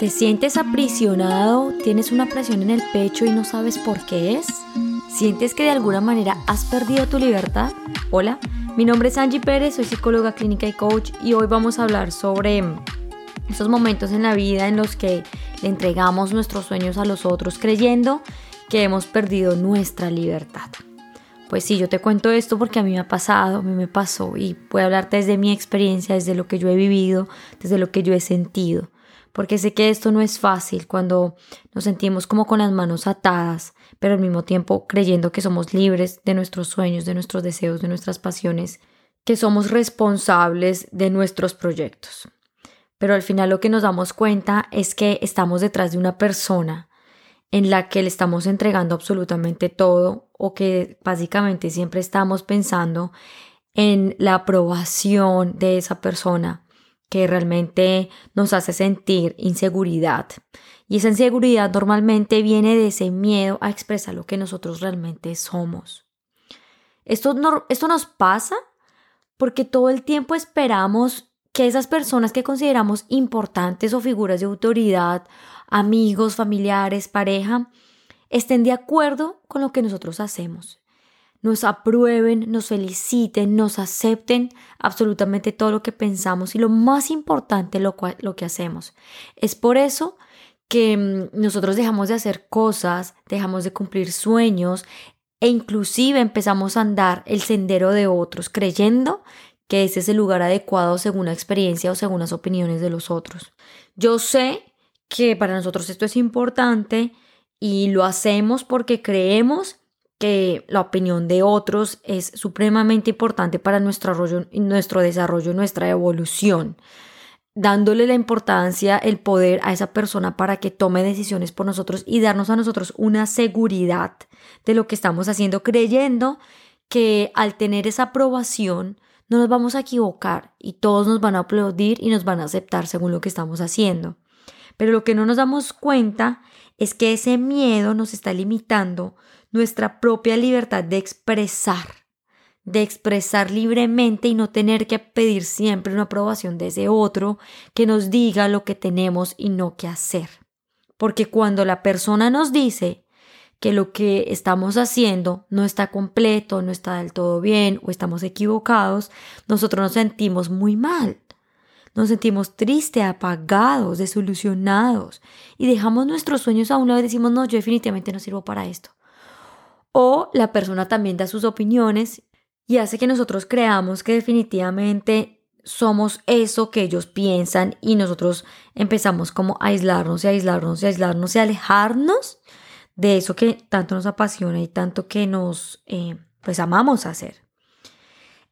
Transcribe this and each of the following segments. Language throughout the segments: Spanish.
¿Te sientes aprisionado? ¿Tienes una presión en el pecho y no sabes por qué es? ¿Sientes que de alguna manera has perdido tu libertad? Hola, mi nombre es Angie Pérez, soy psicóloga clínica y coach y hoy vamos a hablar sobre esos momentos en la vida en los que le entregamos nuestros sueños a los otros creyendo que hemos perdido nuestra libertad. Pues sí, yo te cuento esto porque a mí me ha pasado, a mí me pasó y puedo hablarte desde mi experiencia, desde lo que yo he vivido, desde lo que yo he sentido. Porque sé que esto no es fácil cuando nos sentimos como con las manos atadas, pero al mismo tiempo creyendo que somos libres de nuestros sueños, de nuestros deseos, de nuestras pasiones, que somos responsables de nuestros proyectos. Pero al final lo que nos damos cuenta es que estamos detrás de una persona en la que le estamos entregando absolutamente todo o que básicamente siempre estamos pensando en la aprobación de esa persona que realmente nos hace sentir inseguridad. Y esa inseguridad normalmente viene de ese miedo a expresar lo que nosotros realmente somos. Esto, esto nos pasa porque todo el tiempo esperamos que esas personas que consideramos importantes o figuras de autoridad amigos, familiares, pareja, estén de acuerdo con lo que nosotros hacemos. Nos aprueben, nos feliciten, nos acepten absolutamente todo lo que pensamos y lo más importante, lo, lo que hacemos. Es por eso que mm, nosotros dejamos de hacer cosas, dejamos de cumplir sueños e inclusive empezamos a andar el sendero de otros creyendo que ese es el lugar adecuado según la experiencia o según las opiniones de los otros. Yo sé que para nosotros esto es importante y lo hacemos porque creemos que la opinión de otros es supremamente importante para nuestro, nuestro desarrollo, nuestra evolución, dándole la importancia, el poder a esa persona para que tome decisiones por nosotros y darnos a nosotros una seguridad de lo que estamos haciendo, creyendo que al tener esa aprobación no nos vamos a equivocar y todos nos van a aplaudir y nos van a aceptar según lo que estamos haciendo. Pero lo que no nos damos cuenta es que ese miedo nos está limitando nuestra propia libertad de expresar, de expresar libremente y no tener que pedir siempre una aprobación de ese otro que nos diga lo que tenemos y no qué hacer. Porque cuando la persona nos dice que lo que estamos haciendo no está completo, no está del todo bien o estamos equivocados, nosotros nos sentimos muy mal. Nos sentimos tristes, apagados, desilusionados y dejamos nuestros sueños a un lado y decimos, no, yo definitivamente no sirvo para esto. O la persona también da sus opiniones y hace que nosotros creamos que definitivamente somos eso que ellos piensan y nosotros empezamos como a aislarnos y aislarnos y aislarnos y alejarnos de eso que tanto nos apasiona y tanto que nos eh, pues amamos hacer.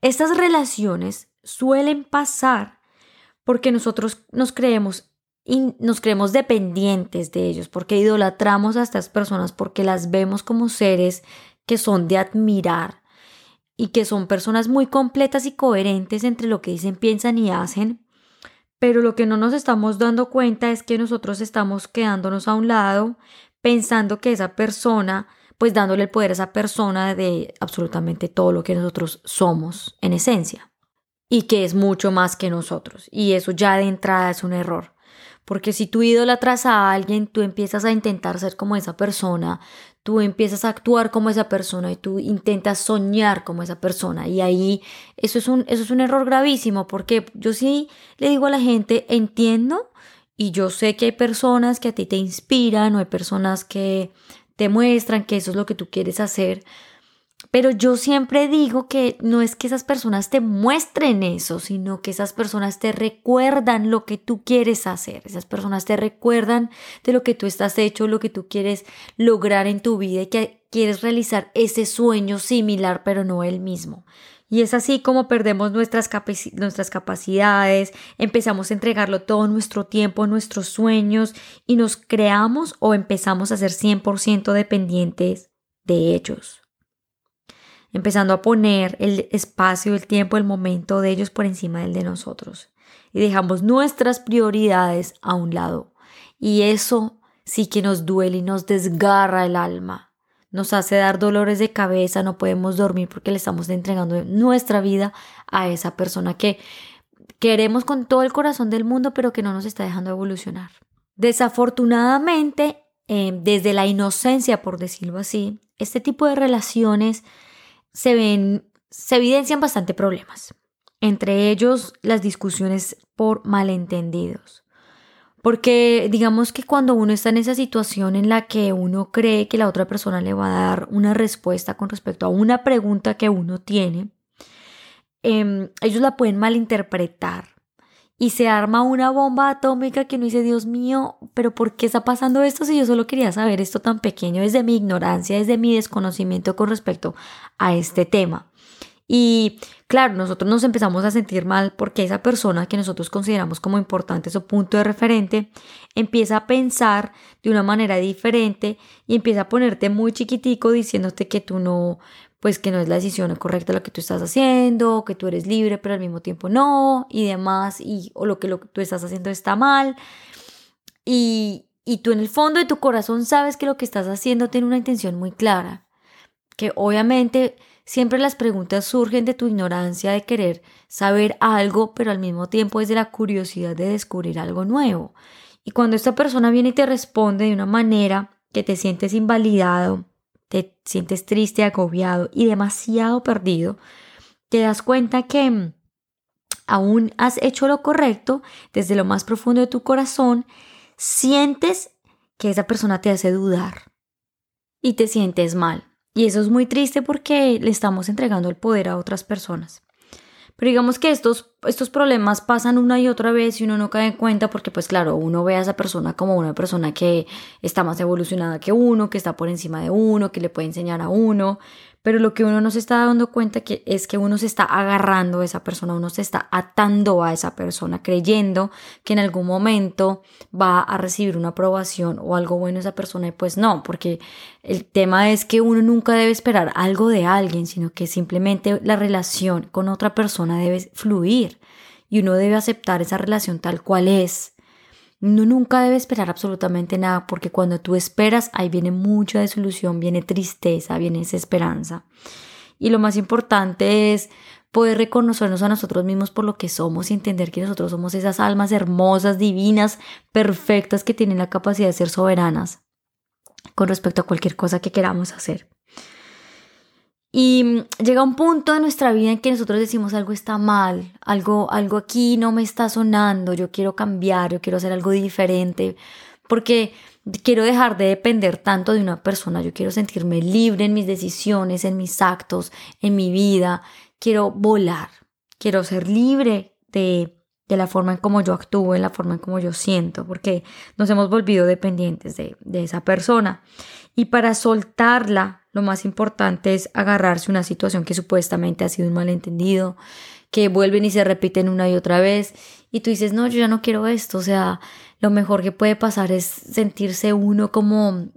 Estas relaciones suelen pasar porque nosotros nos creemos nos creemos dependientes de ellos, porque idolatramos a estas personas, porque las vemos como seres que son de admirar y que son personas muy completas y coherentes entre lo que dicen, piensan y hacen. Pero lo que no nos estamos dando cuenta es que nosotros estamos quedándonos a un lado pensando que esa persona, pues dándole el poder a esa persona de absolutamente todo lo que nosotros somos en esencia y que es mucho más que nosotros. Y eso ya de entrada es un error. Porque si tú idolatras a alguien, tú empiezas a intentar ser como esa persona, tú empiezas a actuar como esa persona y tú intentas soñar como esa persona. Y ahí eso es un, eso es un error gravísimo porque yo sí le digo a la gente, entiendo y yo sé que hay personas que a ti te inspiran o hay personas que te muestran que eso es lo que tú quieres hacer, pero yo siempre digo que no es que esas personas te muestren eso, sino que esas personas te recuerdan lo que tú quieres hacer. Esas personas te recuerdan de lo que tú estás hecho, lo que tú quieres lograr en tu vida y que quieres realizar ese sueño similar, pero no el mismo. Y es así como perdemos nuestras, nuestras capacidades, empezamos a entregarlo todo nuestro tiempo, nuestros sueños y nos creamos o empezamos a ser 100% dependientes de ellos empezando a poner el espacio, el tiempo, el momento de ellos por encima del de nosotros. Y dejamos nuestras prioridades a un lado. Y eso sí que nos duele y nos desgarra el alma. Nos hace dar dolores de cabeza, no podemos dormir porque le estamos entregando nuestra vida a esa persona que queremos con todo el corazón del mundo, pero que no nos está dejando evolucionar. Desafortunadamente, em, desde la inocencia, por decirlo así, este tipo de relaciones se ven, se evidencian bastante problemas. Entre ellos, las discusiones por malentendidos. Porque digamos que cuando uno está en esa situación en la que uno cree que la otra persona le va a dar una respuesta con respecto a una pregunta que uno tiene, em, ellos la pueden malinterpretar y se arma una bomba atómica que uno dice, Dios mío, pero ¿por qué está pasando esto si yo solo quería saber esto tan pequeño desde mi ignorancia, desde mi desconocimiento con respecto a este tema? Y claro, nosotros nos empezamos a sentir mal porque esa persona que nosotros consideramos como importante, su punto de referente, empieza a pensar de una manera diferente y empieza a ponerte muy chiquitico diciéndote que tú no, pues que no es la decisión correcta lo que tú estás haciendo, que tú eres libre pero al mismo tiempo no y demás, y, o lo que, lo que tú estás haciendo está mal. Y, y tú en el fondo de tu corazón sabes que lo que estás haciendo tiene una intención muy clara, que obviamente Siempre las preguntas surgen de tu ignorancia de querer saber algo, pero al mismo tiempo es de la curiosidad de descubrir algo nuevo. Y cuando esta persona viene y te responde de una manera que te sientes invalidado, te sientes triste, agobiado y demasiado perdido, te das cuenta que aún has hecho lo correcto desde lo más profundo de tu corazón, sientes que esa persona te hace dudar y te sientes mal. Y eso es muy triste porque le estamos entregando el poder a otras personas. Pero digamos que estos, estos problemas pasan una y otra vez y uno no cae en cuenta porque pues claro, uno ve a esa persona como una persona que está más evolucionada que uno, que está por encima de uno, que le puede enseñar a uno, pero lo que uno no se está dando cuenta que es que uno se está agarrando a esa persona, uno se está atando a esa persona, creyendo que en algún momento va a recibir una aprobación o algo bueno esa persona y pues no, porque el tema es que uno nunca debe esperar algo de alguien, sino que simplemente la relación con otra persona debe fluir y uno debe aceptar esa relación tal cual es no nunca debe esperar absolutamente nada porque cuando tú esperas ahí viene mucha desilusión, viene tristeza, viene desesperanza. Y lo más importante es poder reconocernos a nosotros mismos por lo que somos y entender que nosotros somos esas almas hermosas, divinas, perfectas que tienen la capacidad de ser soberanas con respecto a cualquier cosa que queramos hacer. Y mm, llega un punto de nuestra vida en que nosotros decimos algo está mal, algo, algo aquí no me está sonando, yo quiero cambiar, yo quiero hacer algo diferente, porque quiero dejar de depender tanto de una persona, yo quiero sentirme libre en mis decisiones, en mis actos, en mi vida, quiero volar, quiero ser libre de, de la forma en cómo yo actúo, en la forma en cómo yo siento, porque nos hemos volvido dependientes de, de esa persona. Y para soltarla, lo más importante es agarrarse una situación que supuestamente ha sido un malentendido, que vuelven y se repiten una y otra vez, y tú dices, no, yo ya no quiero esto, o sea, lo mejor que puede pasar es sentirse uno como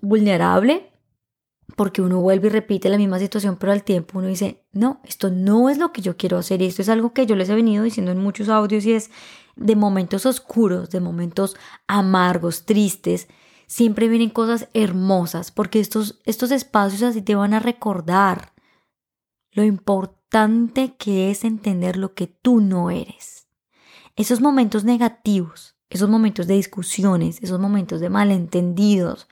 vulnerable, porque uno vuelve y repite la misma situación, pero al tiempo uno dice, no, esto no es lo que yo quiero hacer, y esto es algo que yo les he venido diciendo en muchos audios, y es de momentos oscuros, de momentos amargos, tristes, siempre vienen cosas hermosas, porque estos, estos espacios así te van a recordar lo importante que es entender lo que tú no eres. Esos momentos negativos, esos momentos de discusiones, esos momentos de malentendidos,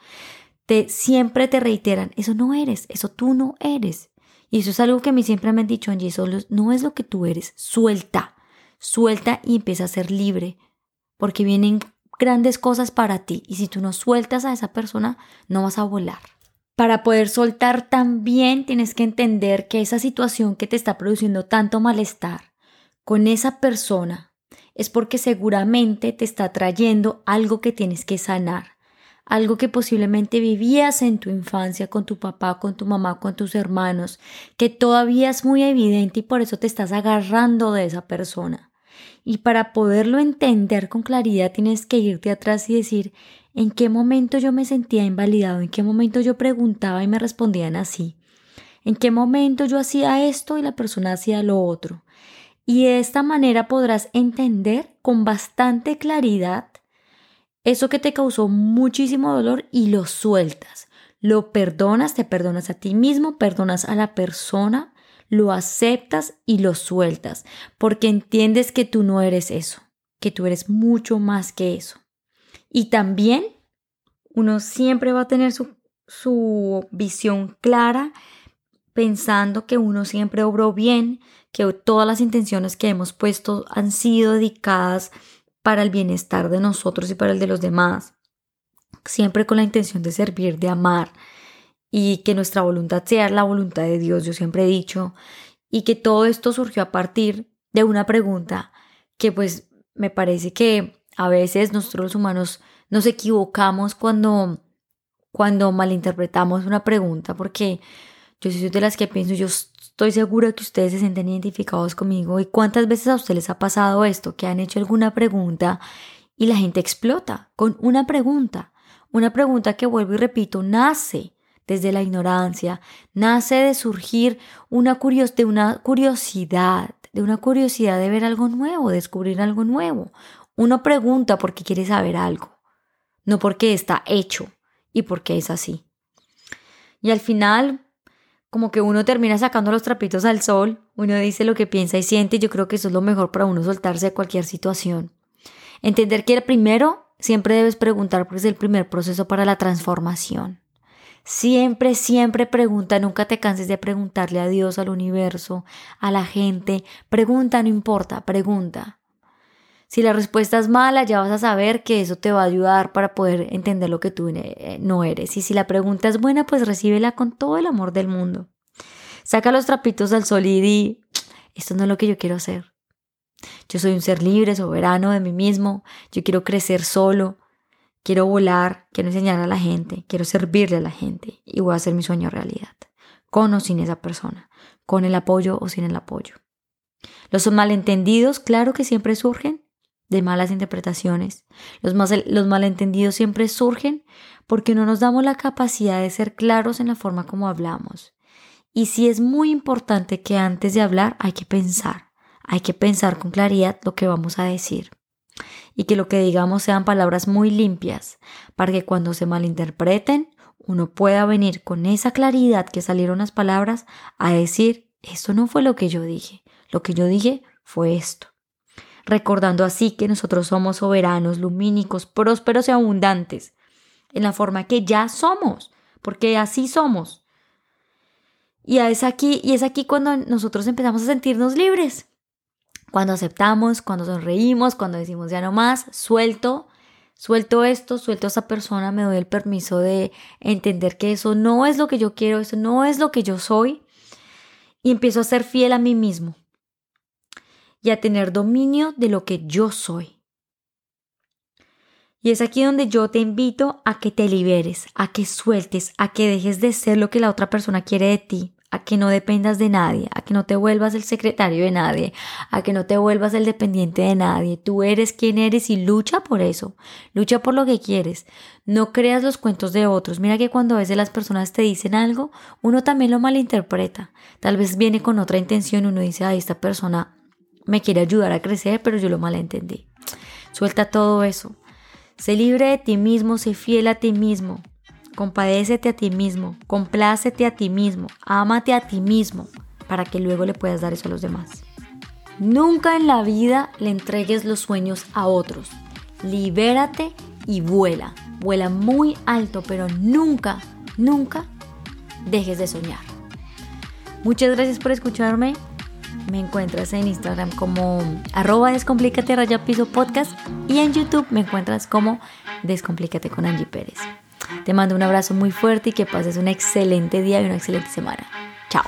te, siempre te reiteran, eso no eres, eso tú no eres. Y eso es algo que a mí siempre me han dicho, Angie, solo no es lo que tú eres, suelta, suelta y empieza a ser libre, porque vienen grandes cosas para ti y si tú no sueltas a esa persona, no vas a volar. Para poder soltar también tienes que entender que esa situación que te está produciendo tanto malestar con esa persona es porque seguramente te está trayendo algo que tienes que sanar, algo que posiblemente vivías en tu infancia con tu papá, con tu mamá, con tus hermanos, que todavía es muy evidente y por eso te estás agarrando de esa persona. Y para poderlo entender con claridad tienes que irte atrás y decir en qué momento yo me sentía invalidado, en qué momento yo preguntaba y me respondían así, en qué momento yo hacía esto y la persona hacía lo otro. Y de esta manera podrás entender con bastante claridad eso que te causó muchísimo dolor y lo sueltas. Lo perdonas, te perdonas a ti mismo, perdonas a la persona lo aceptas y lo sueltas, porque entiendes que tú no eres eso, que tú eres mucho más que eso. Y también uno siempre va a tener su, su visión clara pensando que uno siempre obró bien, que todas las intenciones que hemos puesto han sido dedicadas para el bienestar de nosotros y para el de los demás, siempre con la intención de servir, de amar y que nuestra voluntad sea la voluntad de Dios, yo siempre he dicho, y que todo esto surgió a partir de una pregunta que pues me parece que a veces nosotros los humanos nos equivocamos cuando cuando malinterpretamos una pregunta porque yo soy de las que pienso, yo estoy segura que ustedes se sienten identificados conmigo y cuántas veces a ustedes les ha pasado esto, que han hecho alguna pregunta y la gente explota con una pregunta, una pregunta que vuelvo y repito, nace desde la ignorancia, nace de surgir una, de una curiosidad, de una curiosidad de ver algo nuevo, descubrir algo nuevo. Uno pregunta porque quiere saber algo, no porque está hecho y porque es así. Y al final, como que uno termina sacando los trapitos al sol, uno dice lo que piensa y siente, y yo creo que eso es lo mejor para uno soltarse de cualquier situación. Entender que primero siempre debes preguntar porque es el primer proceso para la transformación. Siempre, siempre pregunta, nunca te canses de preguntarle a Dios, al universo, a la gente. Pregunta, no importa, pregunta. Si la respuesta es mala, ya vas a saber que eso te va a ayudar para poder entender lo que tú eh, no eres. Y si la pregunta es buena, pues recíbela con todo el amor del mundo. Saca los trapitos al sol y di, esto no es lo que yo quiero hacer. Yo soy un ser libre, soberano de mí mismo, yo quiero crecer solo, quiero volar, quiero enseñar a la gente, quiero servirle a la gente y voy a hacer mi sueño realidad, con o sin esa persona, con el apoyo o sin el apoyo. Los malentendidos, claro que siempre surgen, de malas interpretaciones. Los, malentendidos siempre surgen porque no nos damos la capacidad de ser claros en la forma como hablamos. Y sí es muy importante que antes de hablar hay que pensar, hay que pensar con claridad lo que vamos a decir. Y que lo que digamos sean palabras muy limpias, para que cuando se malinterpreten, uno pueda venir con esa claridad que salieron las palabras a decir, esto no fue lo que yo dije, lo que yo dije fue esto recordando así que nosotros somos soberanos, lumínicos, prósperos y abundantes, en la forma que ya somos, porque así somos. Y es aquí, y es aquí cuando nosotros empezamos a sentirnos libres. Cuando aceptamos, cuando sonreímos, cuando decimos ya no más, suelto, suelto esto, suelto a esa persona, me doy el permiso de entender que eso no es lo que yo quiero, eso no es lo que yo soy, y empiezo a ser fiel a mí mismo y a tener dominio de lo que yo soy. Y es aquí donde yo te invito a que te liberes, a que sueltes, a que dejes de ser lo que la otra persona quiere de ti, a que no dependas de nadie, a que no te vuelvas el secretario de nadie, a que no te vuelvas el dependiente de nadie. Tú eres quien eres y lucha por eso, lucha por lo que quieres. No creas los cuentos de otros. Mira que cuando a veces las personas te dicen algo, uno también lo malinterpreta. Tal vez viene con otra intención, uno dice, ay, esta persona me quiere ayudar a crecer, pero yo lo malentendí. Suelta todo eso. Sé libre de ti mismo, sé fiel a ti mismo. Compadécete a ti mismo, complácete a ti mismo, ámate a ti mismo, para que luego le puedas dar eso a los demás. Nunca en la vida le entregues los sueños a otros. Libérate y vuela. Vuela muy alto, pero nunca, nunca dejes de soñar. Muchas gracias por escucharme. Me encuentras en Instagram como arroba descomplícate raya piso podcast y en YouTube me encuentras como descomplícate con Angie Pérez. Te mando un abrazo muy fuerte y que pases un excelente día y una excelente semana. Chao.